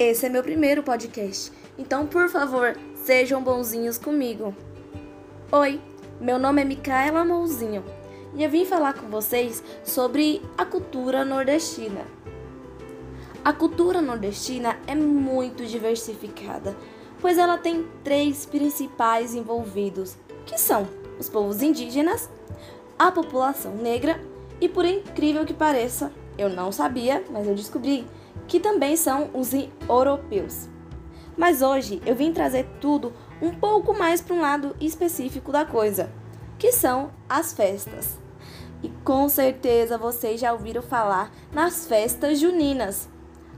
Esse é meu primeiro podcast, então por favor, sejam bonzinhos comigo. Oi, meu nome é Micaela Mouzinho e eu vim falar com vocês sobre a cultura nordestina. A cultura nordestina é muito diversificada, pois ela tem três principais envolvidos, que são os povos indígenas, a população negra e, por incrível que pareça, eu não sabia, mas eu descobri que também são os europeus. Mas hoje eu vim trazer tudo um pouco mais para um lado específico da coisa, que são as festas. E com certeza vocês já ouviram falar nas festas juninas.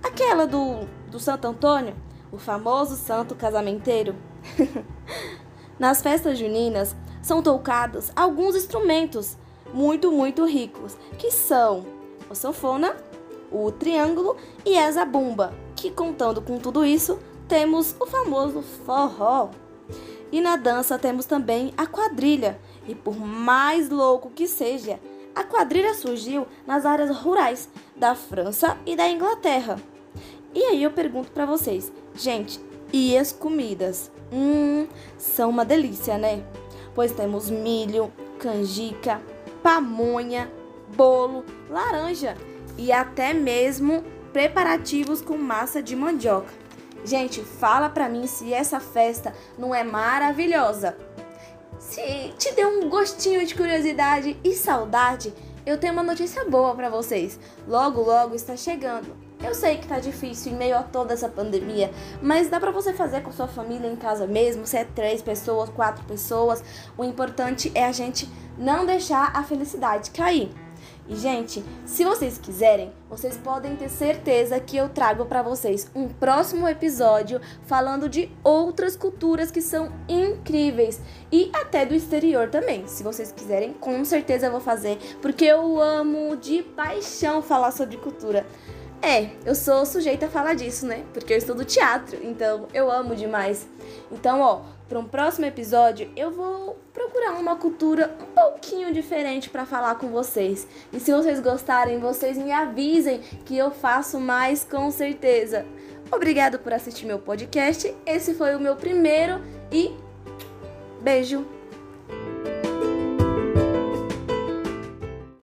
Aquela do, do Santo Antônio, o famoso santo casamenteiro. nas festas juninas são tocados alguns instrumentos muito, muito ricos, que são a sanfona, o triângulo e a zabumba, que contando com tudo isso, temos o famoso forró. E na dança temos também a quadrilha, e por mais louco que seja, a quadrilha surgiu nas áreas rurais da França e da Inglaterra. E aí eu pergunto para vocês, gente, e as comidas? Hum, são uma delícia, né? Pois temos milho, canjica, pamonha, bolo, laranja e até mesmo preparativos com massa de mandioca. Gente, fala pra mim se essa festa não é maravilhosa. Se te deu um gostinho de curiosidade e saudade, eu tenho uma notícia boa para vocês. Logo, logo está chegando. Eu sei que tá difícil em meio a toda essa pandemia, mas dá para você fazer com sua família em casa mesmo, se é três pessoas, quatro pessoas. O importante é a gente não deixar a felicidade cair. E gente, se vocês quiserem, vocês podem ter certeza que eu trago para vocês um próximo episódio falando de outras culturas que são incríveis e até do exterior também. Se vocês quiserem, com certeza eu vou fazer, porque eu amo de paixão falar sobre cultura. É, eu sou sujeita a falar disso, né? Porque eu estudo teatro, então eu amo demais. Então, ó, para um próximo episódio eu vou procurar uma cultura um pouquinho diferente para falar com vocês. E se vocês gostarem, vocês me avisem que eu faço mais com certeza. Obrigado por assistir meu podcast. Esse foi o meu primeiro e beijo.